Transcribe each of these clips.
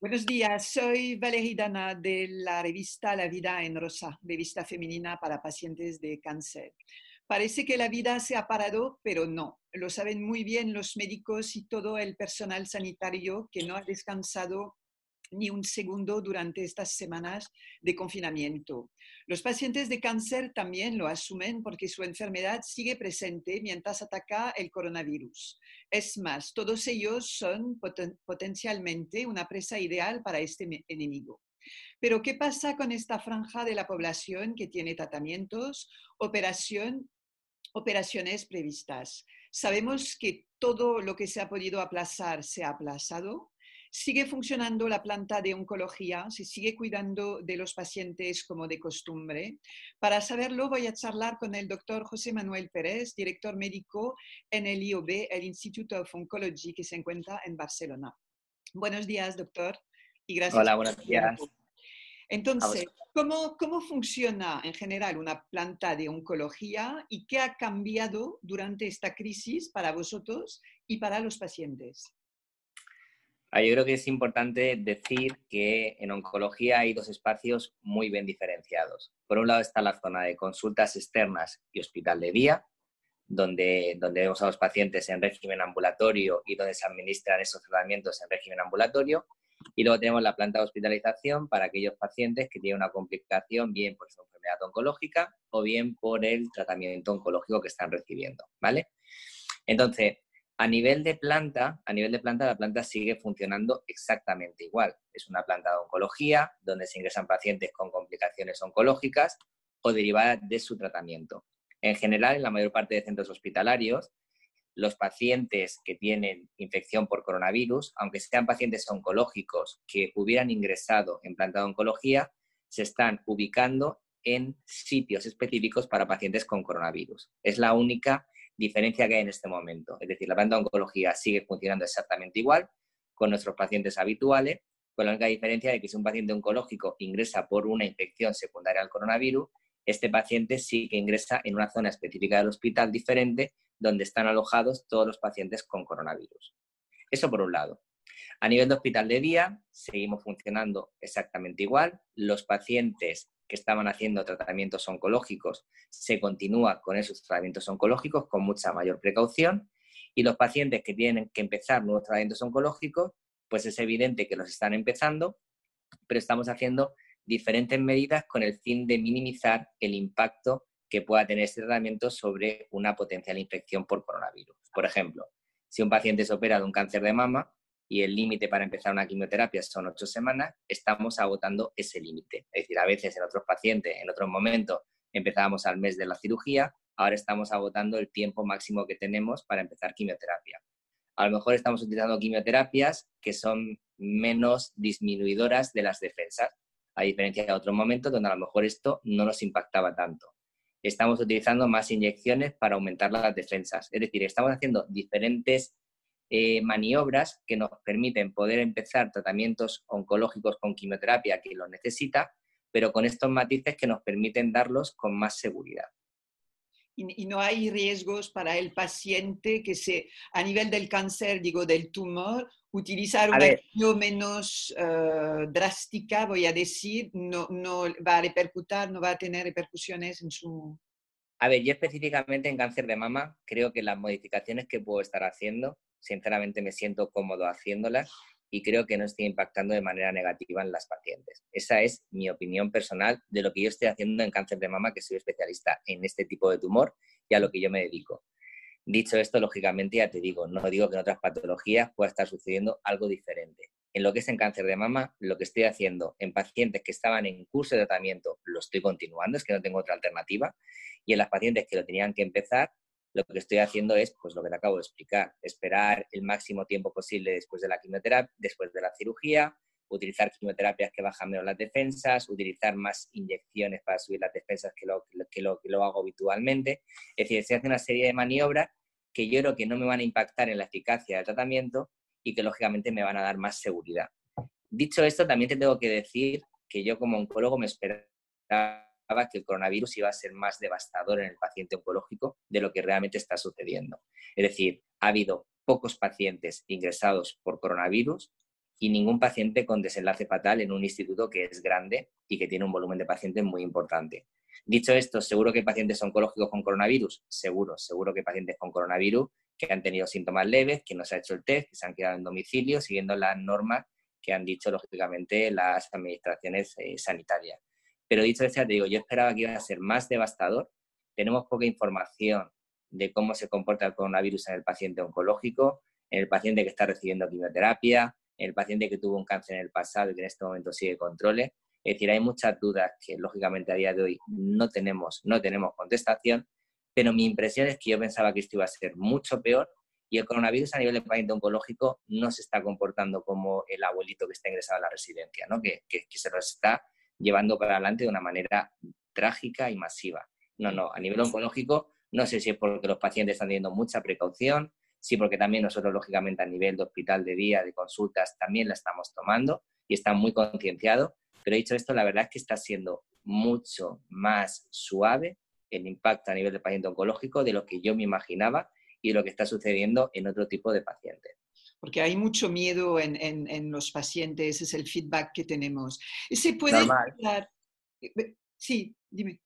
Buenos días, soy Valerie Dana de la revista La Vida en Rosa, revista femenina para pacientes de cáncer. Parece que la vida se ha parado, pero no. Lo saben muy bien los médicos y todo el personal sanitario que no ha descansado ni un segundo durante estas semanas de confinamiento. Los pacientes de cáncer también lo asumen porque su enfermedad sigue presente mientras ataca el coronavirus. Es más, todos ellos son potencialmente una presa ideal para este enemigo. Pero ¿qué pasa con esta franja de la población que tiene tratamientos, operación, operaciones previstas? Sabemos que todo lo que se ha podido aplazar se ha aplazado sigue funcionando la planta de oncología, se sigue cuidando de los pacientes como de costumbre. Para saberlo voy a charlar con el doctor José Manuel Pérez, director médico en el IOB, el Institute of Oncology, que se encuentra en Barcelona. Buenos días, doctor, y gracias. Hola, buenos días. Entonces, ¿cómo, ¿cómo funciona en general una planta de oncología y qué ha cambiado durante esta crisis para vosotros y para los pacientes? Ah, yo creo que es importante decir que en oncología hay dos espacios muy bien diferenciados. Por un lado está la zona de consultas externas y hospital de día, donde, donde vemos a los pacientes en régimen ambulatorio y donde se administran esos tratamientos en régimen ambulatorio. Y luego tenemos la planta de hospitalización para aquellos pacientes que tienen una complicación bien por su enfermedad oncológica o bien por el tratamiento oncológico que están recibiendo, ¿vale? Entonces, a nivel de planta, a nivel de planta, la planta sigue funcionando exactamente igual. Es una planta de oncología donde se ingresan pacientes con complicaciones oncológicas o derivadas de su tratamiento. En general, en la mayor parte de centros hospitalarios, los pacientes que tienen infección por coronavirus, aunque sean pacientes oncológicos que hubieran ingresado en planta de oncología, se están ubicando en sitios específicos para pacientes con coronavirus. Es la única diferencia que hay en este momento. Es decir, la planta de oncología sigue funcionando exactamente igual con nuestros pacientes habituales, con la única diferencia de que si un paciente oncológico ingresa por una infección secundaria al coronavirus, este paciente sí que ingresa en una zona específica del hospital diferente donde están alojados todos los pacientes con coronavirus. Eso por un lado. A nivel de hospital de día, seguimos funcionando exactamente igual. Los pacientes que estaban haciendo tratamientos oncológicos, se continúa con esos tratamientos oncológicos con mucha mayor precaución y los pacientes que tienen que empezar nuevos tratamientos oncológicos, pues es evidente que los están empezando, pero estamos haciendo diferentes medidas con el fin de minimizar el impacto que pueda tener este tratamiento sobre una potencial infección por coronavirus. Por ejemplo, si un paciente se opera de un cáncer de mama, y el límite para empezar una quimioterapia son ocho semanas, estamos agotando ese límite. Es decir, a veces en otros pacientes, en otros momentos, empezábamos al mes de la cirugía, ahora estamos agotando el tiempo máximo que tenemos para empezar quimioterapia. A lo mejor estamos utilizando quimioterapias que son menos disminuidoras de las defensas, a diferencia de otros momentos donde a lo mejor esto no nos impactaba tanto. Estamos utilizando más inyecciones para aumentar las defensas. Es decir, estamos haciendo diferentes eh, maniobras que nos permiten poder empezar tratamientos oncológicos con quimioterapia que lo necesita, pero con estos matices que nos permiten darlos con más seguridad. Y, no hay riesgos para el paciente que se, a nivel del cáncer, digo, del tumor, utilizar una acción menos eh, drástica, voy a decir, no, no va a repercutir, no va a tener repercusiones en su... A ver, yo específicamente en cáncer de mama creo que las modificaciones que puedo estar haciendo sinceramente me siento cómodo haciéndolas y creo que no estoy impactando de manera negativa en las pacientes. Esa es mi opinión personal de lo que yo estoy haciendo en cáncer de mama, que soy especialista en este tipo de tumor y a lo que yo me dedico. Dicho esto, lógicamente ya te digo, no digo que en otras patologías pueda estar sucediendo algo diferente. En lo que es en cáncer de mama, lo que estoy haciendo en pacientes que estaban en curso de tratamiento, lo estoy continuando, es que no tengo otra alternativa. Y en las pacientes que lo tenían que empezar, lo que estoy haciendo es, pues lo que te acabo de explicar, esperar el máximo tiempo posible después de la quimioterapia, después de la cirugía, utilizar quimioterapias que bajan menos las defensas, utilizar más inyecciones para subir las defensas que lo, que lo, que lo hago habitualmente. Es decir, se hace una serie de maniobras que yo creo que no me van a impactar en la eficacia del tratamiento y que lógicamente me van a dar más seguridad. Dicho esto, también te tengo que decir que yo como oncólogo me esperaba que el coronavirus iba a ser más devastador en el paciente oncológico de lo que realmente está sucediendo. Es decir, ha habido pocos pacientes ingresados por coronavirus y ningún paciente con desenlace fatal en un instituto que es grande y que tiene un volumen de pacientes muy importante. Dicho esto, ¿seguro que hay pacientes oncológicos con coronavirus? Seguro, seguro que hay pacientes con coronavirus que han tenido síntomas leves, que no se ha hecho el test, que se han quedado en domicilio siguiendo las normas que han dicho, lógicamente, las administraciones eh, sanitarias. Pero dicho esto, te digo, yo esperaba que iba a ser más devastador. Tenemos poca información de cómo se comporta el coronavirus en el paciente oncológico, en el paciente que está recibiendo quimioterapia, en el paciente que tuvo un cáncer en el pasado y que en este momento sigue controles. Es decir, hay muchas dudas que lógicamente a día de hoy no tenemos, no tenemos contestación, pero mi impresión es que yo pensaba que esto iba a ser mucho peor y el coronavirus a nivel de paciente oncológico no se está comportando como el abuelito que está ingresado a la residencia, ¿no? que, que, que se lo está llevando para adelante de una manera trágica y masiva. No, no, a nivel oncológico no sé si es porque los pacientes están teniendo mucha precaución, sí porque también nosotros, lógicamente, a nivel de hospital de día, de consultas, también la estamos tomando y está muy concienciado. Pero dicho esto, la verdad es que está siendo mucho más suave el impacto a nivel de paciente oncológico de lo que yo me imaginaba y de lo que está sucediendo en otro tipo de pacientes. Porque hay mucho miedo en, en, los pacientes, ese es el feedback que tenemos. ¿Se puede Normal. Sí, dime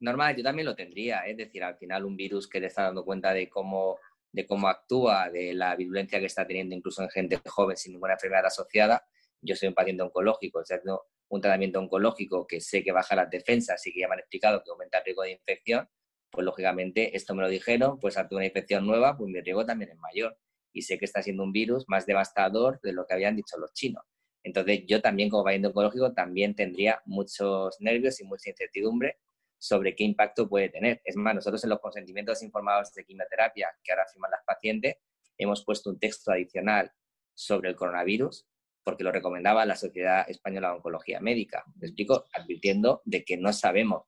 normal, yo también lo tendría, ¿eh? es decir, al final un virus que le está dando cuenta de cómo, de cómo actúa, de la virulencia que está teniendo incluso en gente joven sin ninguna enfermedad asociada. Yo soy un paciente oncológico, o un tratamiento oncológico que sé que baja las defensas y que ya me han explicado que aumenta el riesgo de infección, pues lógicamente esto me lo dijeron, pues ante una infección nueva, pues mi riesgo también es mayor. Y sé que está siendo un virus más devastador de lo que habían dicho los chinos. Entonces yo también como paciente oncológico también tendría muchos nervios y mucha incertidumbre sobre qué impacto puede tener. Es más, nosotros en los consentimientos informados de quimioterapia que ahora firman las pacientes, hemos puesto un texto adicional sobre el coronavirus porque lo recomendaba la Sociedad Española de Oncología Médica. Me explico, advirtiendo de que no sabemos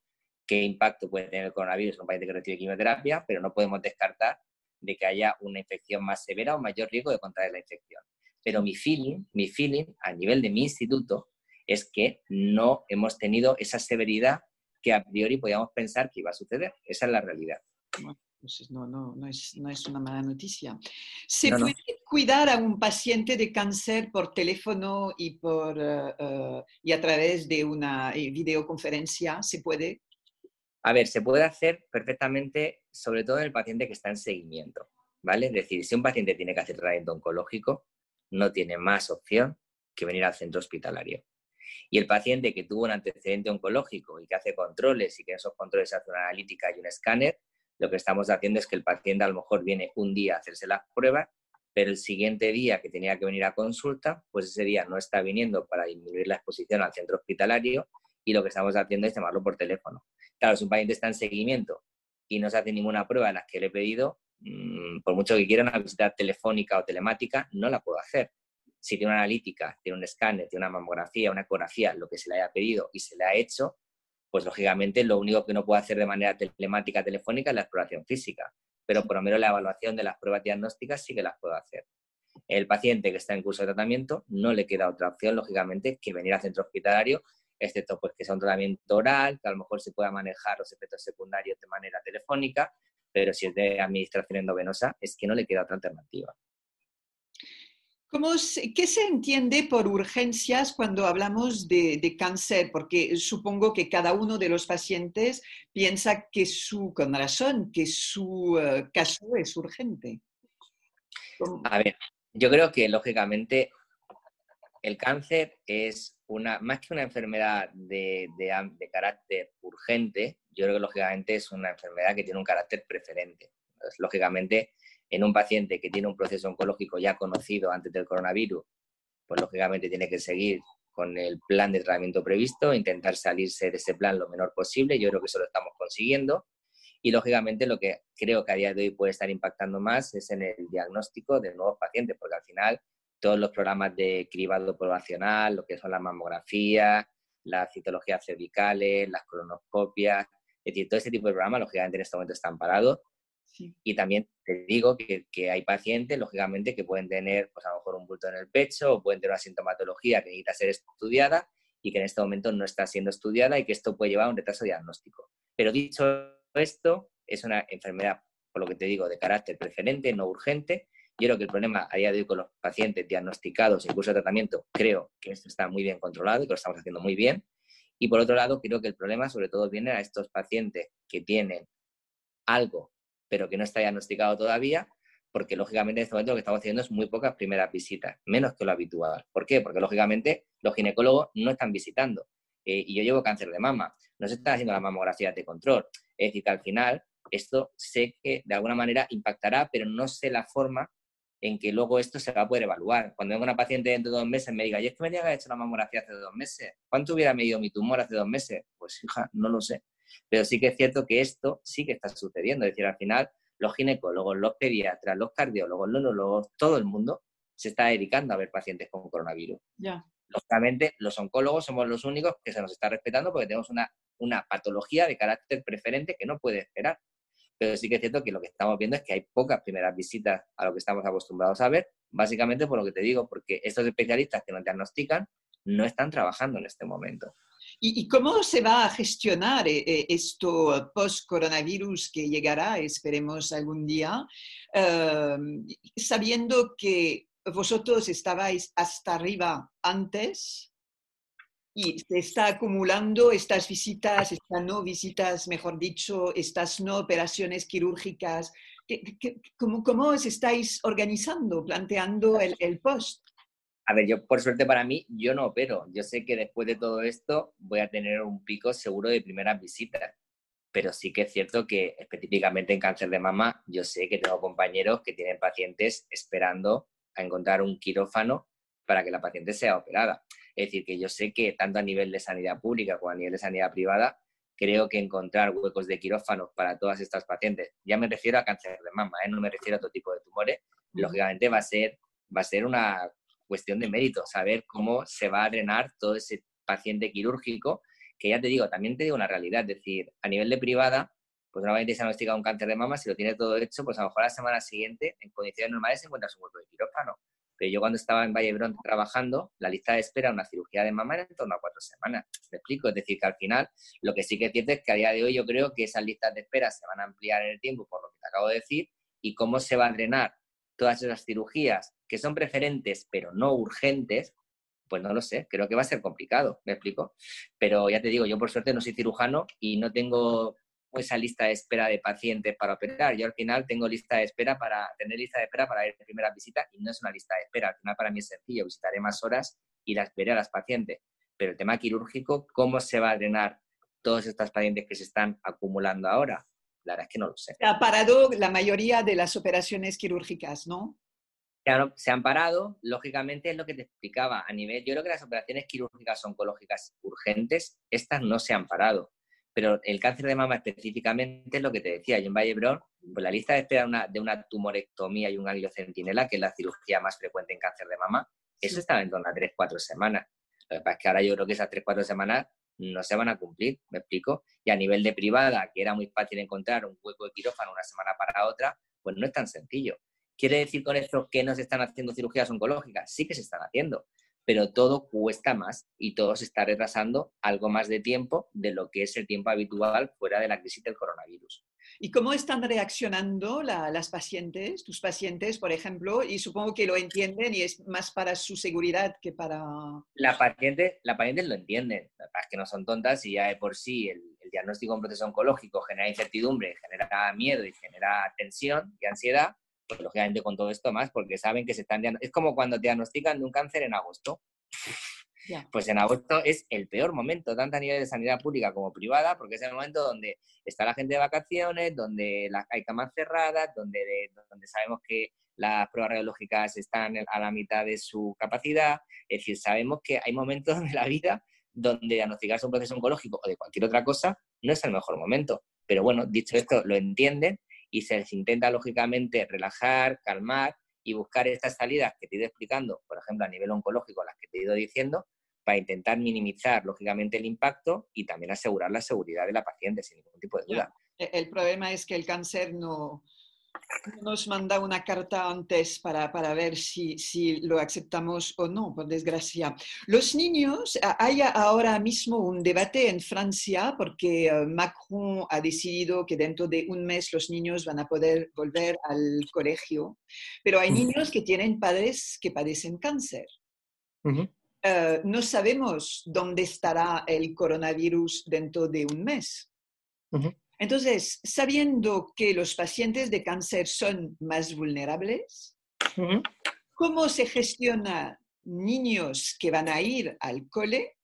qué impacto puede tener el coronavirus en un paciente que recibe quimioterapia, pero no podemos descartar de que haya una infección más severa o mayor riesgo de contraer la infección. Pero mi feeling, mi feeling a nivel de mi instituto es que no hemos tenido esa severidad que a priori podíamos pensar que iba a suceder. Esa es la realidad. Pues no, no, no, es, una mala noticia. ¿Se puede cuidar a un paciente de cáncer por teléfono y, por, eh, eh, y a través de una eh, videoconferencia? ¿Se puede? A ver, se puede hacer perfectamente, sobre todo en el paciente que está en seguimiento. ¿vale? Es decir, si un paciente tiene que hacer tratamiento oncológico, no tiene más opción que venir al centro hospitalario. Y el paciente que tuvo un antecedente oncológico y que hace controles y que en esos controles hace una analítica y un escáner, lo que estamos haciendo es que el paciente a lo mejor viene un día a hacerse las pruebas, pero el siguiente día que tenía que venir a consulta, pues ese día no está viniendo para disminuir la exposición al centro hospitalario y lo que estamos haciendo es llamarlo por teléfono. Claro, si un paciente está en seguimiento y no se hace ninguna prueba de las que le he pedido, mm, por mucho que quiera una visita telefónica o telemática, no la puedo hacer si tiene una analítica, tiene un escáner, tiene una mamografía, una ecografía, lo que se le haya pedido y se le ha hecho, pues lógicamente lo único que no puede hacer de manera telemática, telefónica, es la exploración física, pero por lo menos la evaluación de las pruebas diagnósticas sí que las puedo hacer. El paciente que está en curso de tratamiento no le queda otra opción, lógicamente, que venir al centro hospitalario, excepto pues que sea un tratamiento oral, que a lo mejor se pueda manejar los efectos secundarios de manera telefónica, pero si es de administración endovenosa, es que no le queda otra alternativa. ¿Qué se entiende por urgencias cuando hablamos de, cáncer? Porque supongo que cada uno de los pacientes piensa que su, con razón, que su eh, caso es urgente. A ver, yo creo que lógicamente el cáncer es una, más que una enfermedad de, carácter urgente, yo creo que lógicamente es una enfermedad que tiene un carácter preferente. Lógicamente, en un paciente que tiene un proceso oncológico ya conocido antes del coronavirus, pues lógicamente tiene que seguir con el plan de tratamiento previsto, intentar salirse de ese plan lo menor posible. Yo creo que eso lo estamos consiguiendo. Y lógicamente lo que creo que a día de hoy puede estar impactando más es en el diagnóstico de nuevos pacientes, porque al final todos los programas de cribado poblacional, lo que son las mamografías, las citologías cervicales, las colonoscopias, es decir, todo ese tipo de programas lógicamente en este momento están parados y también te digo que, que, hay pacientes, lógicamente, que pueden tener, pues a lo mejor un bulto en el pecho o pueden tener una sintomatología que necesita ser estudiada y que en este momento no está siendo estudiada y que esto puede llevar a un retraso diagnóstico. Pero dicho esto, es una enfermedad, por lo que te digo, de carácter preferente, no urgente, Yo creo que el problema a día de hoy con los pacientes diagnosticados en curso de tratamiento, creo que esto está muy bien controlado y que lo estamos haciendo muy bien. Y por otro lado, creo que el problema sobre todo viene a estos pacientes que tienen algo, pero que no está diagnosticado todavía, porque lógicamente en este momento lo que estamos haciendo es muy pocas primeras visitas, menos que lo habitual. ¿Por qué? Porque lógicamente los ginecólogos no están visitando. Eh, y yo llevo cáncer de mama, no se está haciendo la mamografía de control. Es decir, que al final esto sé que de alguna manera impactará, pero no sé la forma en que luego esto se va a poder evaluar. Cuando venga una paciente dentro de dos meses me diga, y es que me diga que hecho la mamografía hace dos meses, ¿cuánto hubiera medido mi tumor hace dos meses? Pues hija, no lo sé. Pero sí que es cierto que esto sí que está sucediendo. Es decir, al final los ginecólogos, los pediatras, los cardiólogos, los neurólogos, todo el mundo se está dedicando a ver pacientes con coronavirus. Ya. Lógicamente, los oncólogos somos los únicos que se nos está respetando porque tenemos una, una patología de carácter preferente que no puede esperar. Pero sí que es cierto que lo que estamos viendo es que hay pocas primeras visitas a lo que estamos acostumbrados a ver, básicamente por lo que te digo, porque estos especialistas que nos diagnostican no están trabajando en este momento. ¿Y, cómo se va a gestionar eh, eh, esto post-coronavirus que llegará, esperemos algún día, em, sabiendo que vosotros estabais hasta arriba antes y se está acumulando estas visitas, estas no visitas, mejor dicho, estas no operaciones quirúrgicas. ¿Cómo, cómo os estáis organizando, planteando el, el post? A ver, yo por suerte para mí, yo no opero. Yo sé que después de todo esto voy a tener un pico seguro de primeras visitas. Pero sí que es cierto que específicamente en cáncer de mama, yo sé que tengo compañeros que tienen pacientes esperando a encontrar un quirófano para que la paciente sea operada. Es decir, que yo sé que tanto a nivel de sanidad pública como a nivel de sanidad privada, creo que encontrar huecos de quirófano para todas estas pacientes, ya me refiero a cáncer de mama, ¿eh? no me refiero a otro tipo de tumores, lógicamente va a ser, va a ser una cuestión de mérito, saber cómo se va a drenar todo ese paciente quirúrgico, que ya te digo, también te digo una realidad, es decir, a nivel de privada, pues normalmente se diagnostica un cáncer de mama, si lo tiene todo hecho, pues a lo mejor la semana siguiente, en condiciones normales, se encuentra su hueco de quirófano. Pero yo cuando estaba en Vallebrón trabajando, la lista de espera a una cirugía de mama era en torno a cuatro semanas. ¿Me explico? Es decir, que al final lo que sí que es cierto es que a día de hoy yo creo que esas listas de espera se van a ampliar en el tiempo, por lo que te acabo de decir, y cómo se va a drenar todas esas cirugías que son preferentes pero no urgentes, pues no lo sé, creo que va a ser complicado, ¿me explico? Pero ya te digo, yo por suerte no soy cirujano y no tengo esa lista de espera de pacientes para operar. Yo al final tengo lista de espera para tener lista de espera para ir a primera visita y no es una lista de espera. Al final para mí es sencillo, visitaré más horas y las veré a las pacientes. Pero el tema quirúrgico, ¿cómo se va a drenar todas estas pacientes que se están acumulando ahora? La verdad es que no lo sé. Ha parado la mayoría de las operaciones quirúrgicas, ¿no? se han parado, lógicamente es lo que te explicaba. A nivel, yo creo que las operaciones quirúrgicas oncológicas urgentes, estas no se han parado. Pero el cáncer de mama específicamente es lo que te decía. Yo en Vallebrón, pues la lista de espera de una tumorectomía y un centinela, que es la cirugía más frecuente en cáncer de mama, eso estaba en torno a 3-4 semanas. Lo que pasa es que ahora yo creo que esas 3-4 semanas no se van a cumplir, ¿me explico? Y a nivel de privada, que era muy fácil encontrar un hueco de quirófano una semana para otra, pues no es tan sencillo. ¿Quiere decir con esto que no se están haciendo cirugías oncológicas? Sí que se están haciendo, pero todo cuesta más y todo se está retrasando algo más de tiempo de lo que es el tiempo habitual fuera de la crisis del coronavirus. ¿Y cómo están reaccionando las pacientes, tus pacientes, por ejemplo? Y supongo que lo entienden y es más para su seguridad que para... La paciente, la paciente lo entienden, es que no son tontas y ya de por sí el, el diagnóstico de un proceso oncológico genera incertidumbre, genera miedo y genera tensión y ansiedad lógicamente con todo esto más, porque saben que se están... Es como cuando te diagnostican de un cáncer en agosto. Pues en agosto es el peor momento, tanto a nivel de sanidad pública como privada, porque es el momento donde está la gente de vacaciones, donde hay camas cerradas, donde, donde sabemos que las pruebas radiológicas están a la mitad de su capacidad. Es decir, sabemos que hay momentos de la vida donde diagnosticarse un proceso oncológico o de cualquier otra cosa no es el mejor momento. Pero bueno, dicho esto, lo entienden y se les intenta lógicamente relajar, calmar y buscar estas salidas que te he ido explicando, por ejemplo, a nivel oncológico, las que te he ido diciendo, para intentar minimizar lógicamente el impacto y también asegurar la seguridad de la paciente sin ningún tipo de duda. E, el problema es que el cáncer no, nos manda una carta antes para, para ver si, si, lo aceptamos o no, por desgracia. Los niños, hay ahora mismo un debate en Francia porque eh, Macron ha decidido que dentro de un mes los niños van a poder volver al colegio, pero hay niños que tienen padres que padecen cáncer. Eh, no sabemos dónde estará el coronavirus dentro de un mes. Entonces, sabiendo que los pacientes de cáncer son más vulnerables, ¿cómo se gestiona niños que van a ir al cole,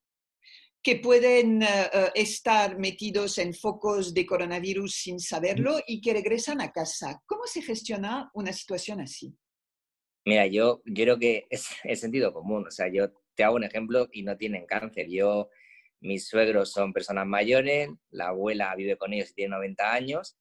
que pueden eh, eh, estar metidos en focos de coronavirus sin saberlo y que regresan a casa? ¿Cómo se gestiona una situación así? Mira, yo, yo creo que es, es sentido común. O sea, yo te hago un ejemplo y no tienen cáncer. Yo mis suegros son personas mayores, la abuela vive con ellos y tiene 90 años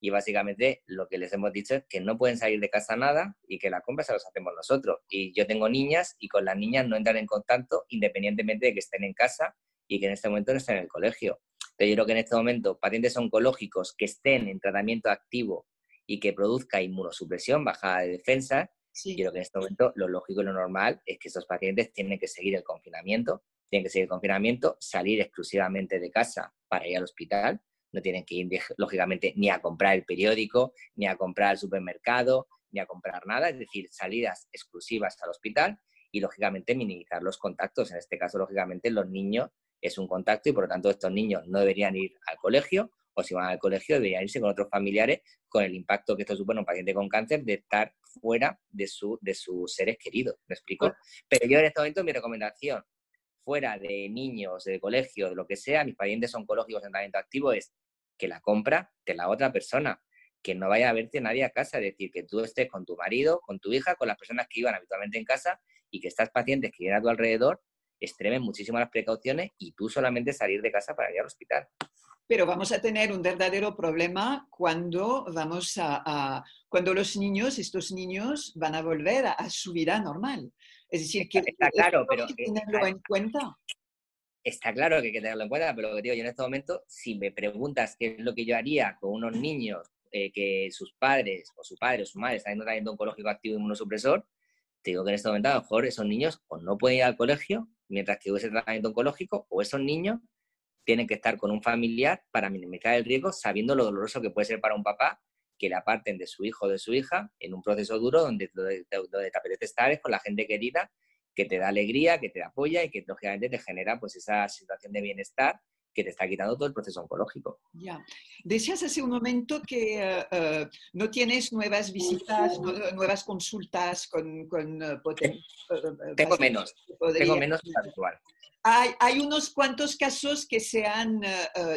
y básicamente lo que les hemos dicho es que no pueden salir de casa nada y que la compra se los hacemos nosotros. Y yo tengo niñas y con las niñas no entran en contacto independientemente de que estén en casa y que en este momento no estén en el colegio. Pero yo creo que en este momento pacientes oncológicos que estén en tratamiento activo y que produzca inmunosupresión, bajada de defensa, yo creo que en este momento lo lógico y lo normal es que estos pacientes tienen que seguir el confinamiento tienen que seguir el confinamiento, salir exclusivamente de casa para ir al hospital, no tienen que ir, lógicamente, ni a comprar el periódico, ni a comprar el supermercado, ni a comprar nada, es decir, salidas exclusivas al hospital y, lógicamente, minimizar los contactos. En este caso, lógicamente, los niños es un contacto y, por lo tanto, estos niños no deberían ir al colegio o si van al colegio deberían irse con otros familiares con el impacto que esto supone un paciente con cáncer de estar fuera de, su, de sus seres queridos. ¿Me explico? Pero yo en este momento mi recomendación fuera de niños, de colegio, de lo que sea, mis pacientes oncológicos en tratamiento activo es que la compra de la otra persona, que no vaya a verte nadie a casa, es decir, que tú estés con tu marido, con tu hija, con las personas que iban habitualmente en casa y que estas pacientes que vienen a tu alrededor extremen muchísimo las precauciones y tú solamente salir de casa para ir al hospital. Pero vamos a tener un verdadero problema cuando vamos a, cuando los niños, estos niños, van a volver a su vida normal. Es decir, que está claro, pero hay que tenerlo en cuenta. Está claro que hay que tenerlo en cuenta, pero lo que digo yo en este momento, si me preguntas qué es lo que yo haría con unos niños eh, que sus padres o su padre o su madre están en un tratamiento oncológico activo inmunosupresor, te digo que en este momento a lo mejor esos niños o no pueden ir al colegio mientras que ese tratamiento oncológico o esos niños tienen que estar con un familiar para minimizar el riesgo sabiendo lo doloroso que puede ser para un papá que le aparten de su hijo o de su hija en un proceso duro donde, donde, donde te apetece estar con la gente querida que te da alegría, que te apoya y que lógicamente te genera pues esa situación de bienestar que te está quitando todo el proceso oncológico. Ya. Decías hace un momento que eh, eh, no tienes nuevas visitas, nuevas consultas con... con uh, tengo menos, tengo menos habitual. Hay, hay, unos cuantos casos que se han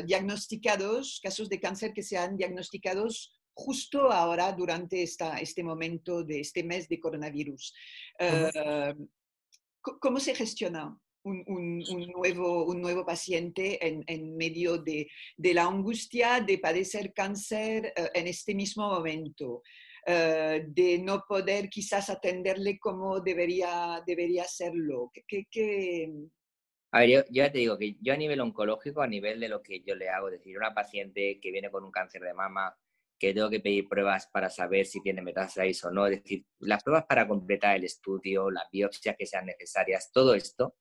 diagnosticados, casos de cáncer que se han diagnosticados justo ahora durante esta, este momento de este mes de coronavirus. Eh, ¿Cómo se gestiona un, nuevo, un nuevo paciente en, medio de, la angustia de padecer cáncer eh, en este mismo momento? Eh, de no poder quizás atenderle como debería, debería hacerlo. A ver, yo, ya te digo que yo a nivel oncológico, a nivel de lo que yo le hago, es decir, una paciente que viene con un cáncer de mama, que tengo que pedir pruebas para saber si tiene metástasis o no, es decir, las pruebas para completar el estudio, las biopsias que sean necesarias, todo esto,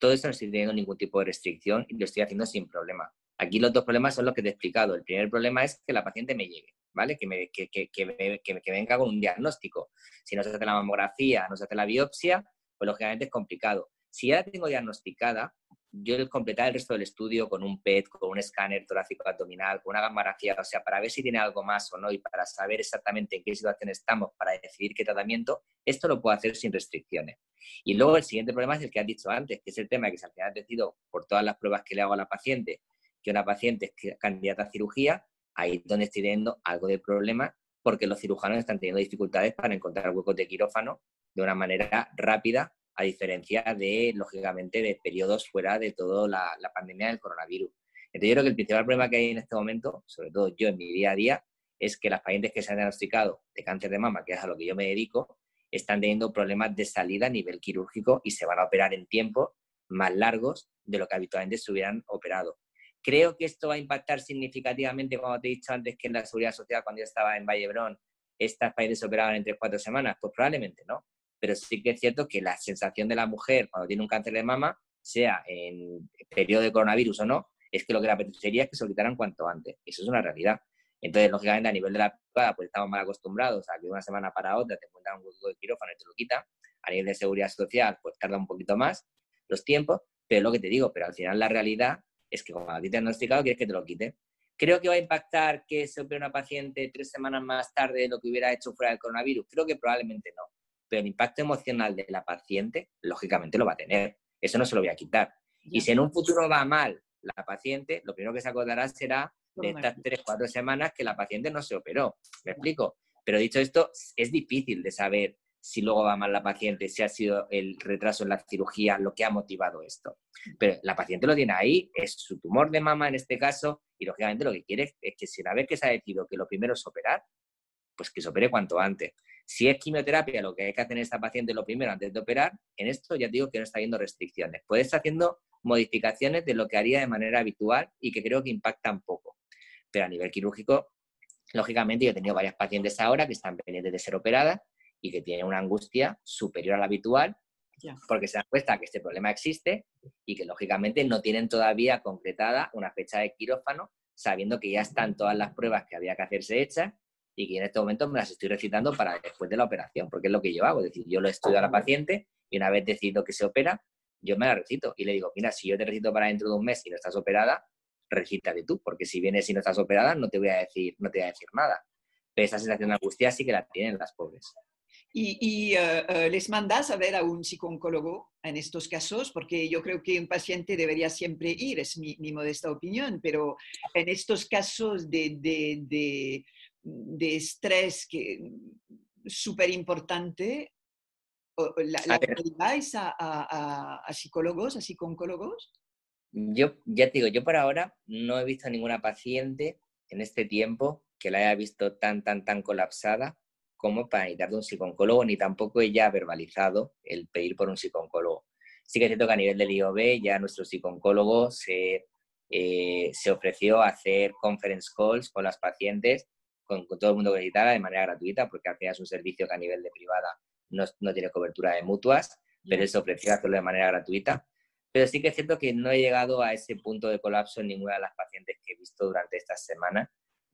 todo esto no estoy teniendo ningún tipo de restricción y lo estoy haciendo sin problema. Aquí los dos problemas son los que te he explicado. El primer problema es que la paciente me llegue, ¿vale? Que, me, que, que, que, que venga con un diagnóstico. Si no se hace la mamografía, no se hace la biopsia, pues lógicamente es complicado. Si ya la tengo diagnosticada, yo el completar el resto del estudio con un PET, con un escáner torácico abdominal, con una gamografía, o sea, para ver si tiene algo más o no y para saber exactamente en qué situación estamos para decidir qué tratamiento, esto lo puedo hacer sin restricciones. Y luego el siguiente problema es el que has dicho antes, que es el tema que se ha decidido por todas las pruebas que le hago a la paciente, que una paciente es candidata a cirugía, ahí es donde estoy teniendo algo de problema porque los cirujanos están teniendo dificultades para encontrar huecos de quirófano de una manera rápida a diferencia de, lógicamente, de periodos fuera de toda la, pandemia del coronavirus. Entonces, yo creo que el principal problema que hay en este momento, sobre todo yo en mi día a día, es que las pacientes que se han diagnosticado de cáncer de mama, que es a lo que yo me dedico, están teniendo problemas de salida a nivel quirúrgico y se van a operar en tiempos más largos de lo que habitualmente se hubieran operado. Creo que esto va a impactar significativamente, como te he dicho antes, que en la seguridad social, cuando yo estaba en Vallebrón, ¿estas pacientes se operaban en 3-4 semanas? Pues probablemente no. Pero sí que es cierto que la sensación de la mujer cuando tiene un cáncer de mama, sea en periodo de coronavirus o no, es que lo que la apetecería es que se lo cuanto antes. Eso es una realidad. Entonces, lógicamente, a nivel de la privada, pues estamos mal acostumbrados a que de una semana para otra te encuentran un hueco de quirófano y te lo quitan. A nivel de seguridad social, pues tarda un poquito más los tiempos, pero lo que te digo, pero al final la realidad es que como a ti te han diagnosticado, quieres que te lo quiten. Creo que va a impactar que se opere una paciente tres semanas más tarde de lo que hubiera hecho fuera del coronavirus. Creo que probablemente no. Pero el impacto emocional de la paciente, lógicamente, lo va a tener. Eso no se lo voy a quitar. Y si en un futuro va mal la paciente, lo primero que se acordará será de estas tres, cuatro semanas que la paciente no se operó. ¿Me explico? Pero dicho esto, es difícil de saber si luego va mal la paciente, si ha sido el retraso en la cirugía lo que ha motivado esto. Pero la paciente lo tiene ahí, es su tumor de mama en este caso, y lógicamente lo que quiere es que si una vez que se ha decidido que lo primero es operar, pues que se opere cuanto antes. Si es quimioterapia lo que hay que hacer en esta paciente lo primero antes de operar, en esto ya digo que no está habiendo restricciones. Puede estar haciendo modificaciones de lo que haría de manera habitual y que creo que impactan poco. Pero a nivel quirúrgico, lógicamente yo he tenido varias pacientes ahora que están pendientes de ser operadas y que tiene una angustia superior a la habitual porque se dan cuenta que este problema existe y que lógicamente no tienen todavía concretada una fecha de quirófano, sabiendo que ya están todas las pruebas que había que hacerse hechas y que en este momento me las estoy recitando para después de la operación, porque es lo que yo hago, es decir, yo lo estudio a la paciente y una vez decido que se opera, yo me la recito y le digo, mira, si yo te recito para dentro de un mes y no estás operada, recítate tú, porque si vienes y no estás operada, no te voy a decir, no te voy a decir nada. Pero esa sensación de angustia sí que la tienen las pobres. Y, eh, eh, les mandas a ver a un psicólogo en estos casos, porque yo creo que un paciente debería siempre ir, es mi, modesta opinión, pero en estos casos de, de, de, estrés que súper importante, ¿la, la a, a, a, psicólogos, a psicólogos? Yo ya te digo, yo por ahora no he visto a ninguna paciente en este tiempo que la haya visto tan, tan, tan colapsada como para necesitar de un psicólogo, ni tampoco ella ha verbalizado el pedir por un psicólogo. Sí que es cierto que a nivel del IOB ya nuestro psicólogo se, eh, se ofreció a hacer conference calls con las pacientes, con, todo el mundo que necesitara de manera gratuita, porque al final es un servicio que a nivel de privada no, no tiene cobertura de mutuas, pero él se ofreció a hacerlo de manera gratuita. Pero sí que es cierto que no he llegado a ese punto de colapso en ninguna de las pacientes que he visto durante estas semanas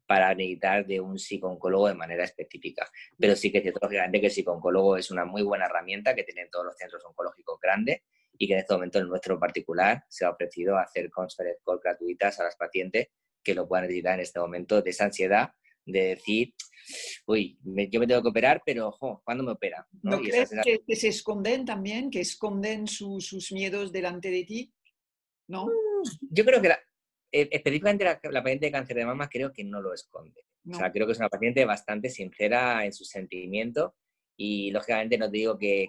para necesitar de un psicólogo de manera específica. Pero sí que es cierto, lógicamente, que el psicólogo es una muy buena herramienta que tienen todos los centros oncológicos grandes y que en este momento, en nuestro particular, se ha ofrecido hacer conference call gratuitas a las pacientes que lo puedan necesitar en este momento de esa ansiedad de decir, uy, yo me tengo que operar, pero ojo, ¿cuándo me opera? ¿No, crees que, se esconden también, que esconden sus miedos delante de ti? ¿No? Mm, yo creo que la, eh, específicamente la, paciente de cáncer de mama creo que no lo esconde. O sea, creo que es una paciente bastante sincera en sus sentimientos y lógicamente no te digo que,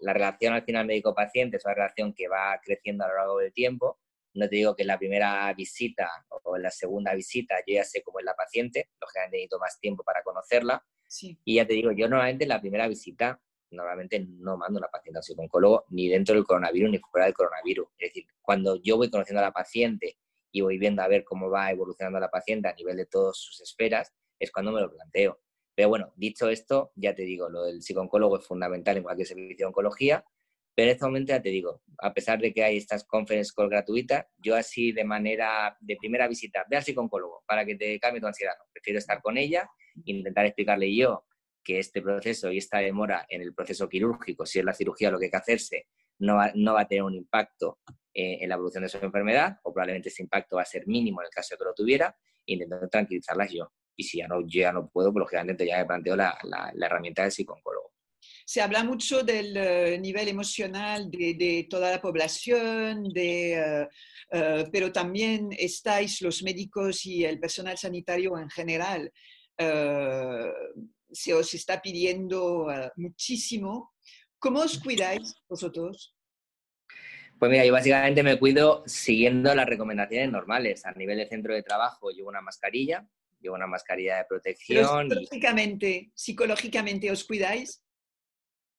la relación al final médico-paciente es una relación que va creciendo a lo largo del tiempo. No te digo que en la primera visita o en la segunda visita yo ya sé cómo es la paciente, lógicamente necesito más tiempo para conocerla. Y ya te digo, yo normalmente en la primera visita normalmente no mando a la paciente a un psicólogo ni dentro del coronavirus ni fuera del coronavirus. Es decir, cuando yo voy conociendo a la paciente y voy viendo a ver cómo va evolucionando la paciente a nivel de todas sus esferas, es cuando me lo planteo. Pero bueno, dicho esto, ya te digo, lo del psicólogo es fundamental en cualquier servicio de oncología, pero en este momento ya te digo, a pesar de que hay estas conference call gratuitas, yo así de manera de primera visita, ve al psicólogo para que te cambie tu ansiedad. prefiero estar con ella, intentar explicarle yo que este proceso y esta demora en el proceso quirúrgico, si es la cirugía lo que hay que hacerse, no va, no va a tener un impacto eh, en la evolución de su enfermedad, o probablemente ese impacto va a ser mínimo en el caso que lo tuviera, intentando tranquilizarlas yo. Y si ya no, ya no puedo, pues lógicamente ya me planteo la, la, herramienta del psicólogo. Se habla mucho del eh, nivel emocional de, de, toda la población, de, eh, pero también estáis los médicos y el personal sanitario en general. se os está pidiendo muchísimo. ¿Cómo os cuidáis vosotros? Pues mira, yo básicamente me cuido siguiendo las recomendaciones normales. A nivel de centro de trabajo llevo una mascarilla, llevo una mascarilla de protección. psicológicamente, ¿Psicológicamente os cuidáis?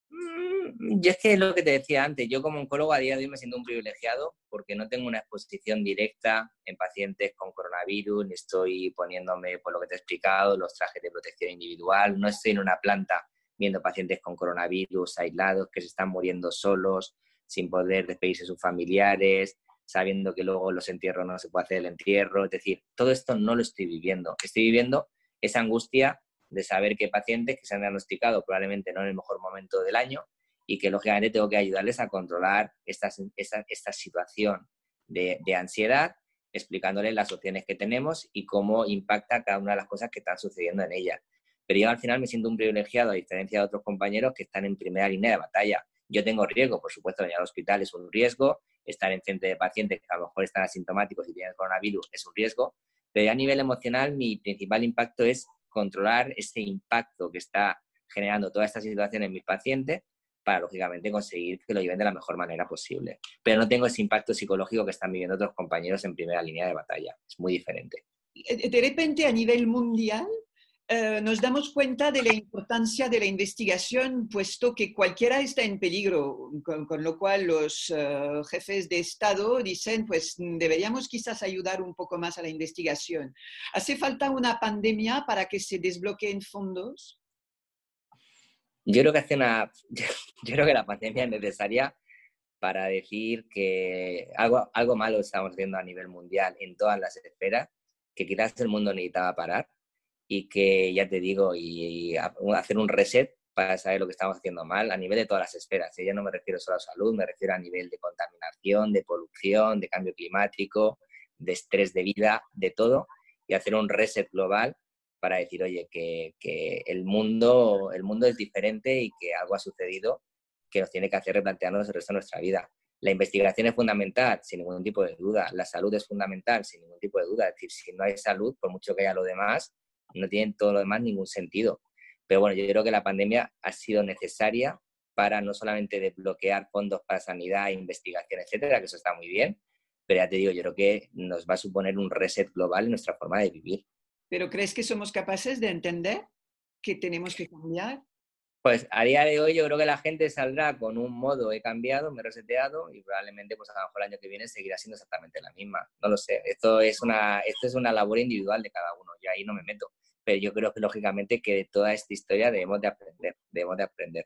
Mm, yo es que es lo que te decía antes, yo como oncólogo a día de hoy me siento un privilegiado porque no tengo una exposición directa en pacientes con coronavirus, ni estoy poniéndome, por lo que te he explicado, los trajes de protección individual, no estoy en una planta viendo pacientes con coronavirus aislados que se están muriendo solos, sin poder despedirse de sus familiares, sabiendo que luego los entierros no se puede hacer el entierro. Es decir, todo esto no lo estoy viviendo. Estoy viviendo esa angustia de saber que pacientes que se han diagnosticado probablemente no en el mejor momento del año y que lógicamente tengo que ayudarles a controlar esta, esta, situación de, ansiedad, explicándoles las opciones que tenemos y cómo impacta cada una de las cosas que están sucediendo en ella. Pero yo al final me siento un privilegiado, a diferencia de otros compañeros que están en primera línea de batalla. Yo tengo riesgo, por supuesto, venir al hospital es un riesgo, estar en frente de pacientes que a lo mejor están asintomáticos y tienen coronavirus es un riesgo, pero a nivel emocional mi principal impacto es controlar ese impacto que está generando toda esta situación en mis pacientes para, lógicamente, conseguir que lo lleven de la mejor manera posible. Pero no tengo ese impacto psicológico que están viviendo otros compañeros en primera línea de batalla. Es muy diferente. De repente, a nivel mundial, eh, nos damos cuenta de la importancia de la investigación, puesto que cualquiera está en peligro, con, lo cual los eh, jefes de Estado dicen, pues deberíamos quizás ayudar un poco más a la investigación. ¿Hace falta una pandemia para que se desbloqueen fondos? Yo creo que la pandemia es necesaria para decir que algo, algo malo estamos viendo a nivel mundial en todas las esferas, que quizás el mundo necesitaba parar y que, ya te digo, y, hacer un reset para saber lo que estamos haciendo mal a nivel de todas las esferas. Y ya no me refiero solo a salud, me refiero a nivel de contaminación, de polución, de cambio climático, de estrés de vida, de todo, y hacer un reset global para decir, oye, que, el, mundo, el mundo es diferente y que algo ha sucedido que nos tiene que hacer replantearnos el resto de nuestra vida. La investigación es fundamental, sin ningún tipo de duda. La salud es fundamental, sin ningún tipo de duda. Es decir, si no hay salud, por mucho que haya lo demás, no tiene todo lo demás ningún sentido. Pero bueno, yo creo que la pandemia ha sido necesaria para no solamente desbloquear fondos para sanidad, investigación, etcétera, que eso está muy bien, pero ya te digo, yo creo que nos va a suponer un reset global en nuestra forma de vivir. ¿Pero crees que somos capaces de entender que tenemos que cambiar? Pues a día de hoy yo creo que la gente saldrá con un modo he cambiado, me he reseteado y probablemente pues a lo mejor el año que viene seguirá siendo exactamente la misma. No lo sé, esto es una, esto es una labor individual de cada uno, y ahí no me meto. Pero yo creo que lógicamente que de toda esta historia debemos de aprender, debemos de aprender.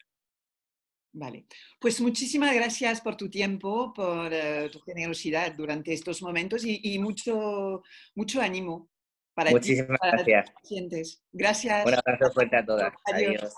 Vale, pues muchísimas gracias por tu tiempo, por eh, tu generosidad durante estos momentos y, mucho, mucho ánimo Muchísimas gracias. Gracias. Un abrazo fuerte a todas. adiós.